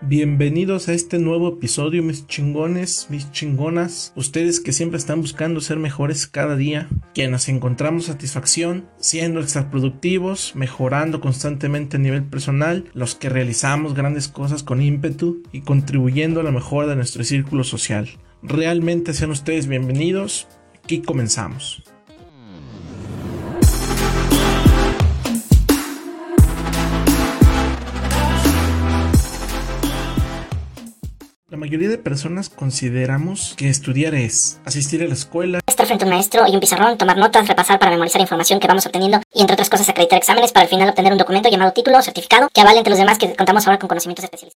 Bienvenidos a este nuevo episodio, mis chingones, mis chingonas, ustedes que siempre están buscando ser mejores cada día, que nos encontramos satisfacción siendo extraproductivos, mejorando constantemente a nivel personal, los que realizamos grandes cosas con ímpetu y contribuyendo a la mejora de nuestro círculo social. Realmente sean ustedes bienvenidos, aquí comenzamos. Mayoría de personas consideramos que estudiar es asistir a la escuela, estar frente a un maestro y un pizarrón, tomar notas, repasar para memorizar información que vamos obteniendo y entre otras cosas acreditar exámenes para al final obtener un documento llamado título o certificado que avale entre los demás que contamos ahora con conocimientos especializados.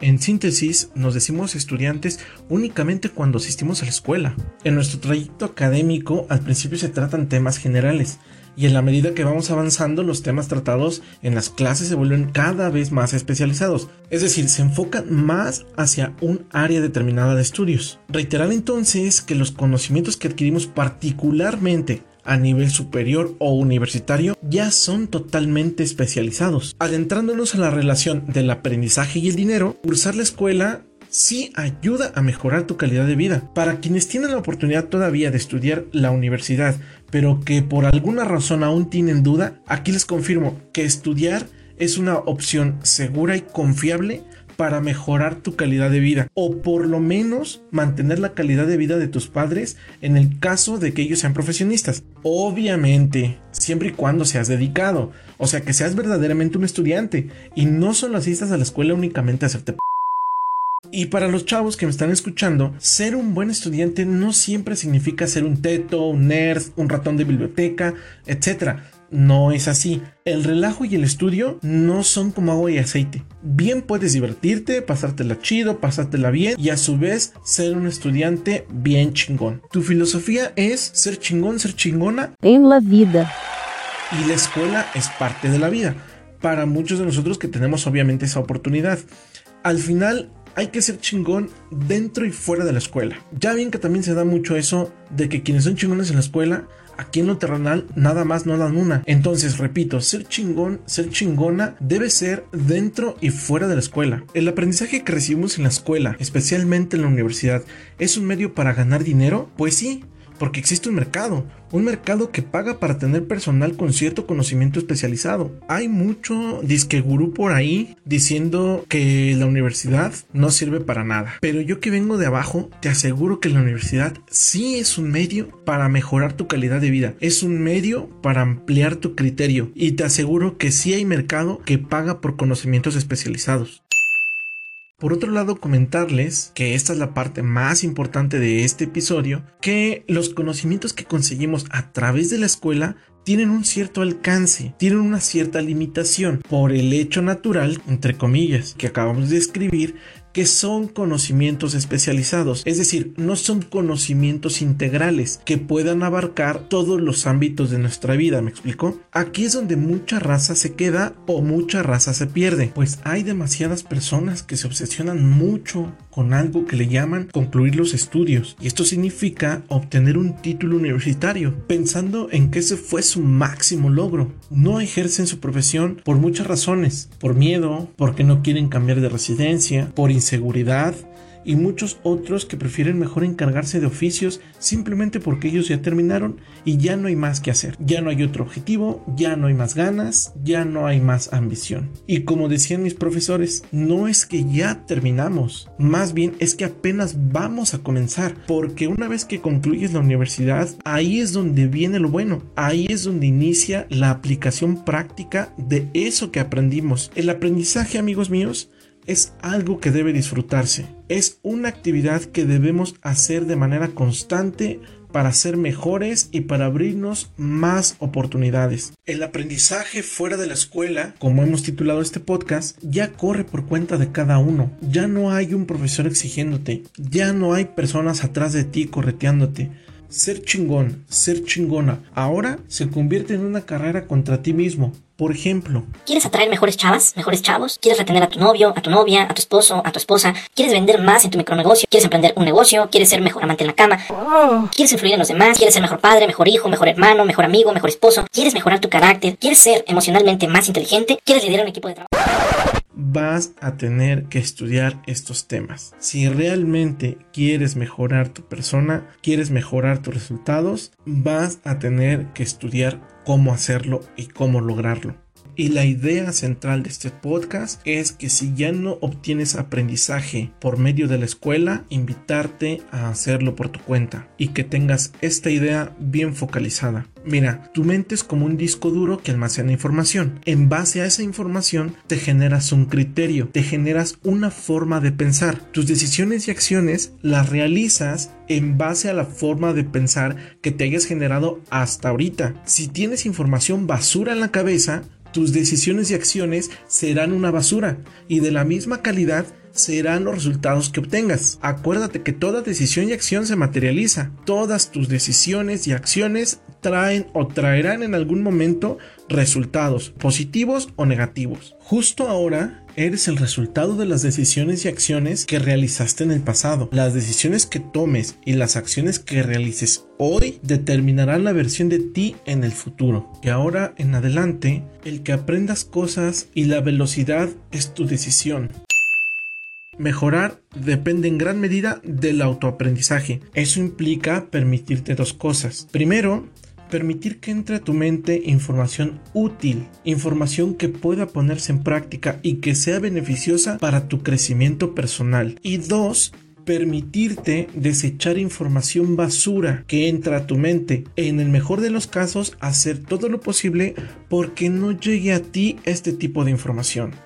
En síntesis, nos decimos estudiantes únicamente cuando asistimos a la escuela. En nuestro trayecto académico, al principio se tratan temas generales, y en la medida que vamos avanzando los temas tratados en las clases se vuelven cada vez más especializados, es decir, se enfocan más hacia un área determinada de estudios. Reiterar entonces que los conocimientos que adquirimos particularmente a nivel superior o universitario ya son totalmente especializados. Adentrándonos a la relación del aprendizaje y el dinero, cursar la escuela sí ayuda a mejorar tu calidad de vida. Para quienes tienen la oportunidad todavía de estudiar la universidad, pero que por alguna razón aún tienen duda, aquí les confirmo que estudiar es una opción segura y confiable para mejorar tu calidad de vida o por lo menos mantener la calidad de vida de tus padres en el caso de que ellos sean profesionistas. Obviamente, siempre y cuando seas dedicado, o sea que seas verdaderamente un estudiante y no solo asistas a la escuela únicamente a hacerte y para los chavos que me están escuchando, ser un buen estudiante no siempre significa ser un teto, un nerd, un ratón de biblioteca, etc. No es así. El relajo y el estudio no son como agua y aceite. Bien puedes divertirte, pasártela chido, pasártela bien y a su vez ser un estudiante bien chingón. Tu filosofía es ser chingón, ser chingona en la vida. Y la escuela es parte de la vida. Para muchos de nosotros que tenemos obviamente esa oportunidad. Al final hay que ser chingón dentro y fuera de la escuela. Ya bien que también se da mucho eso de que quienes son chingones en la escuela, aquí en lo terrenal nada más no dan una. Entonces, repito, ser chingón, ser chingona debe ser dentro y fuera de la escuela. El aprendizaje que recibimos en la escuela, especialmente en la universidad, ¿es un medio para ganar dinero? Pues sí, porque existe un mercado, un mercado que paga para tener personal con cierto conocimiento especializado. Hay mucho disque gurú por ahí diciendo que la universidad no sirve para nada. Pero yo que vengo de abajo, te aseguro que la universidad sí es un medio para mejorar tu calidad de vida. Es un medio para ampliar tu criterio. Y te aseguro que sí hay mercado que paga por conocimientos especializados. Por otro lado, comentarles que esta es la parte más importante de este episodio, que los conocimientos que conseguimos a través de la escuela tienen un cierto alcance, tienen una cierta limitación por el hecho natural, entre comillas, que acabamos de escribir, que son conocimientos especializados, es decir, no son conocimientos integrales que puedan abarcar todos los ámbitos de nuestra vida, ¿me explico? Aquí es donde mucha raza se queda o mucha raza se pierde, pues hay demasiadas personas que se obsesionan mucho con algo que le llaman concluir los estudios, y esto significa obtener un título universitario, pensando en que ese fue su máximo logro. No ejercen su profesión por muchas razones, por miedo, porque no quieren cambiar de residencia, por seguridad y muchos otros que prefieren mejor encargarse de oficios simplemente porque ellos ya terminaron y ya no hay más que hacer. Ya no hay otro objetivo, ya no hay más ganas, ya no hay más ambición. Y como decían mis profesores, no es que ya terminamos, más bien es que apenas vamos a comenzar, porque una vez que concluyes la universidad, ahí es donde viene lo bueno, ahí es donde inicia la aplicación práctica de eso que aprendimos. El aprendizaje, amigos míos, es algo que debe disfrutarse. Es una actividad que debemos hacer de manera constante para ser mejores y para abrirnos más oportunidades. El aprendizaje fuera de la escuela, como hemos titulado este podcast, ya corre por cuenta de cada uno. Ya no hay un profesor exigiéndote, ya no hay personas atrás de ti correteándote. Ser chingón, ser chingona, ahora se convierte en una carrera contra ti mismo, por ejemplo, ¿quieres atraer mejores chavas, mejores chavos? ¿Quieres retener a tu novio, a tu novia, a tu esposo, a tu esposa? ¿Quieres vender más en tu micronegocio? ¿Quieres emprender un negocio? ¿Quieres ser mejor amante en la cama? ¿Quieres influir en los demás? ¿Quieres ser mejor padre, mejor hijo, mejor hermano, mejor amigo, mejor esposo? ¿Quieres mejorar tu carácter? ¿Quieres ser emocionalmente más inteligente? ¿Quieres liderar un equipo de trabajo? Vas a tener que estudiar estos temas. Si realmente quieres mejorar tu persona, quieres mejorar tus resultados, vas a tener que estudiar cómo hacerlo y cómo lograrlo. Y la idea central de este podcast es que si ya no obtienes aprendizaje por medio de la escuela, invitarte a hacerlo por tu cuenta y que tengas esta idea bien focalizada. Mira, tu mente es como un disco duro que almacena información. En base a esa información te generas un criterio, te generas una forma de pensar. Tus decisiones y acciones las realizas en base a la forma de pensar que te hayas generado hasta ahorita. Si tienes información basura en la cabeza, tus decisiones y acciones serán una basura y de la misma calidad serán los resultados que obtengas. Acuérdate que toda decisión y acción se materializa. Todas tus decisiones y acciones traen o traerán en algún momento resultados positivos o negativos. Justo ahora eres el resultado de las decisiones y acciones que realizaste en el pasado. Las decisiones que tomes y las acciones que realices hoy determinarán la versión de ti en el futuro. Y ahora en adelante, el que aprendas cosas y la velocidad es tu decisión. Mejorar depende en gran medida del autoaprendizaje. Eso implica permitirte dos cosas. Primero, permitir que entre a tu mente información útil, información que pueda ponerse en práctica y que sea beneficiosa para tu crecimiento personal. Y dos, permitirte desechar información basura que entra a tu mente. En el mejor de los casos, hacer todo lo posible porque no llegue a ti este tipo de información.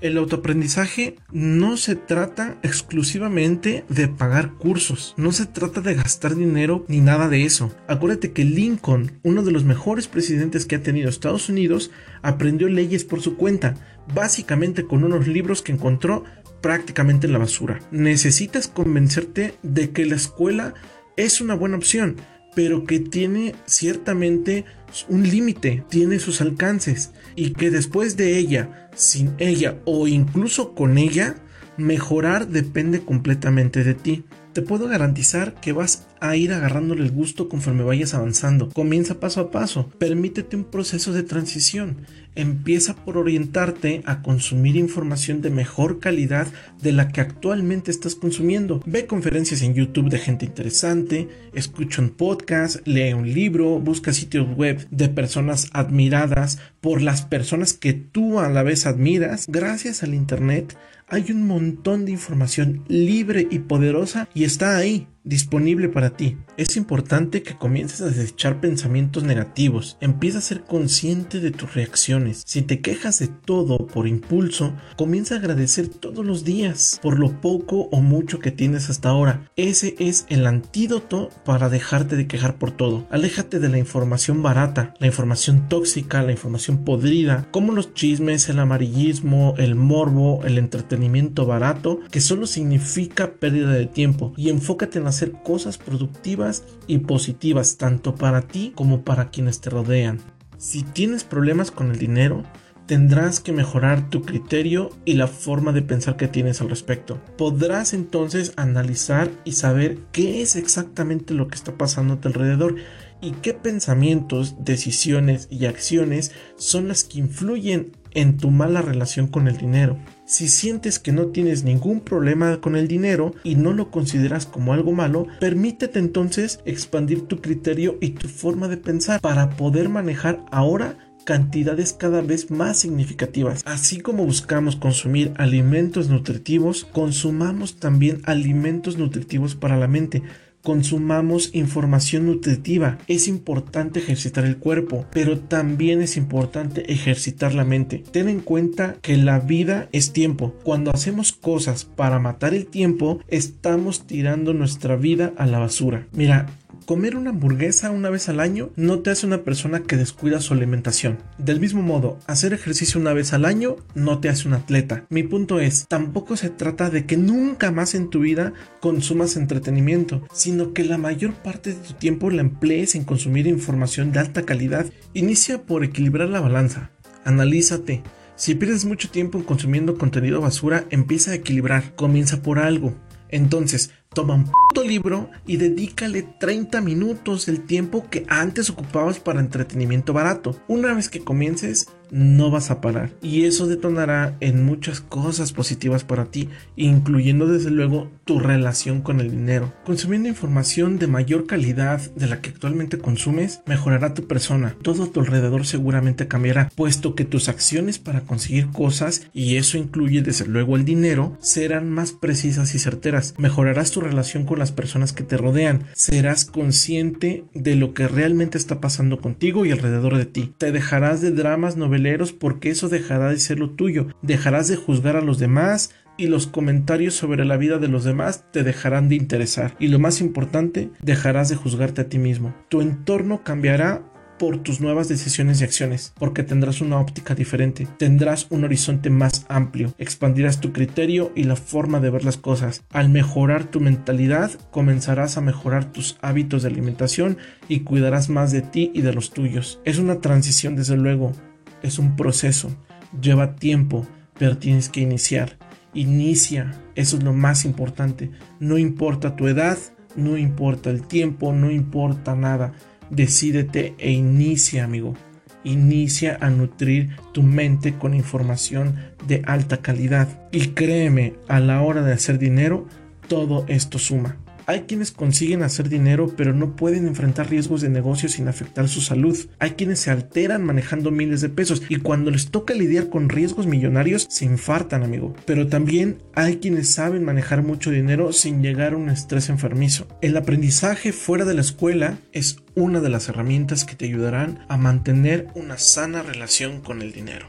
El autoaprendizaje no se trata exclusivamente de pagar cursos, no se trata de gastar dinero ni nada de eso. Acuérdate que Lincoln, uno de los mejores presidentes que ha tenido Estados Unidos, aprendió leyes por su cuenta, básicamente con unos libros que encontró prácticamente en la basura. Necesitas convencerte de que la escuela es una buena opción, pero que tiene ciertamente un límite, tiene sus alcances y que después de ella, sin ella o incluso con ella, mejorar depende completamente de ti. Te puedo garantizar que vas a ir agarrándole el gusto conforme vayas avanzando. Comienza paso a paso, permítete un proceso de transición. Empieza por orientarte a consumir información de mejor calidad de la que actualmente estás consumiendo. Ve conferencias en YouTube de gente interesante, escucha un podcast, lee un libro, busca sitios web de personas admiradas por las personas que tú a la vez admiras. Gracias al Internet hay un montón de información libre y poderosa y está ahí disponible para ti. Es importante que comiences a desechar pensamientos negativos. Empieza a ser consciente de tus reacciones. Si te quejas de todo por impulso, comienza a agradecer todos los días por lo poco o mucho que tienes hasta ahora. Ese es el antídoto para dejarte de quejar por todo. Aléjate de la información barata, la información tóxica, la información podrida, como los chismes, el amarillismo, el morbo, el entretenimiento barato, que solo significa pérdida de tiempo. Y enfócate en hacer cosas productivas y positivas tanto para ti como para quienes te rodean. Si tienes problemas con el dinero, tendrás que mejorar tu criterio y la forma de pensar que tienes al respecto. Podrás entonces analizar y saber qué es exactamente lo que está pasando a tu alrededor y qué pensamientos, decisiones y acciones son las que influyen en tu mala relación con el dinero. Si sientes que no tienes ningún problema con el dinero y no lo consideras como algo malo, permítete entonces expandir tu criterio y tu forma de pensar para poder manejar ahora cantidades cada vez más significativas. Así como buscamos consumir alimentos nutritivos, consumamos también alimentos nutritivos para la mente consumamos información nutritiva. Es importante ejercitar el cuerpo, pero también es importante ejercitar la mente. Ten en cuenta que la vida es tiempo. Cuando hacemos cosas para matar el tiempo, estamos tirando nuestra vida a la basura. Mira, comer una hamburguesa una vez al año no te hace una persona que descuida su alimentación. Del mismo modo, hacer ejercicio una vez al año no te hace un atleta. Mi punto es, tampoco se trata de que nunca más en tu vida consumas entretenimiento, sino que la mayor parte de tu tiempo la emplees en consumir información de alta calidad. Inicia por equilibrar la balanza. Analízate. Si pierdes mucho tiempo en consumiendo contenido basura, empieza a equilibrar. Comienza por algo. Entonces, toma un puto libro y dedícale 30 minutos del tiempo que antes ocupabas para entretenimiento barato. Una vez que comiences, no vas a parar. Y eso detonará en muchas cosas positivas para ti, incluyendo desde luego tu relación con el dinero. Consumiendo información de mayor calidad de la que actualmente consumes, mejorará tu persona. Todo a tu alrededor seguramente cambiará, puesto que tus acciones para conseguir cosas, y eso incluye desde luego el dinero, serán más precisas y certeras. Mejorarás tu relación con las personas que te rodean. Serás consciente de lo que realmente está pasando contigo y alrededor de ti. Te dejarás de dramas porque eso dejará de ser lo tuyo. Dejarás de juzgar a los demás, y los comentarios sobre la vida de los demás te dejarán de interesar. Y lo más importante, dejarás de juzgarte a ti mismo. Tu entorno cambiará por tus nuevas decisiones y acciones, porque tendrás una óptica diferente, tendrás un horizonte más amplio, expandirás tu criterio y la forma de ver las cosas. Al mejorar tu mentalidad, comenzarás a mejorar tus hábitos de alimentación y cuidarás más de ti y de los tuyos. Es una transición, desde luego, es un proceso, lleva tiempo, pero tienes que iniciar. Inicia, eso es lo más importante. No importa tu edad, no importa el tiempo, no importa nada Decídete e inicia, amigo. Inicia a nutrir tu mente con información de alta calidad. Y créeme, a la hora de hacer dinero, todo esto suma. Hay quienes consiguen hacer dinero pero no pueden enfrentar riesgos de negocio sin afectar su salud. Hay quienes se alteran manejando miles de pesos y cuando les toca lidiar con riesgos millonarios se infartan, amigo. Pero también hay quienes saben manejar mucho dinero sin llegar a un estrés enfermizo. El aprendizaje fuera de la escuela es una de las herramientas que te ayudarán a mantener una sana relación con el dinero.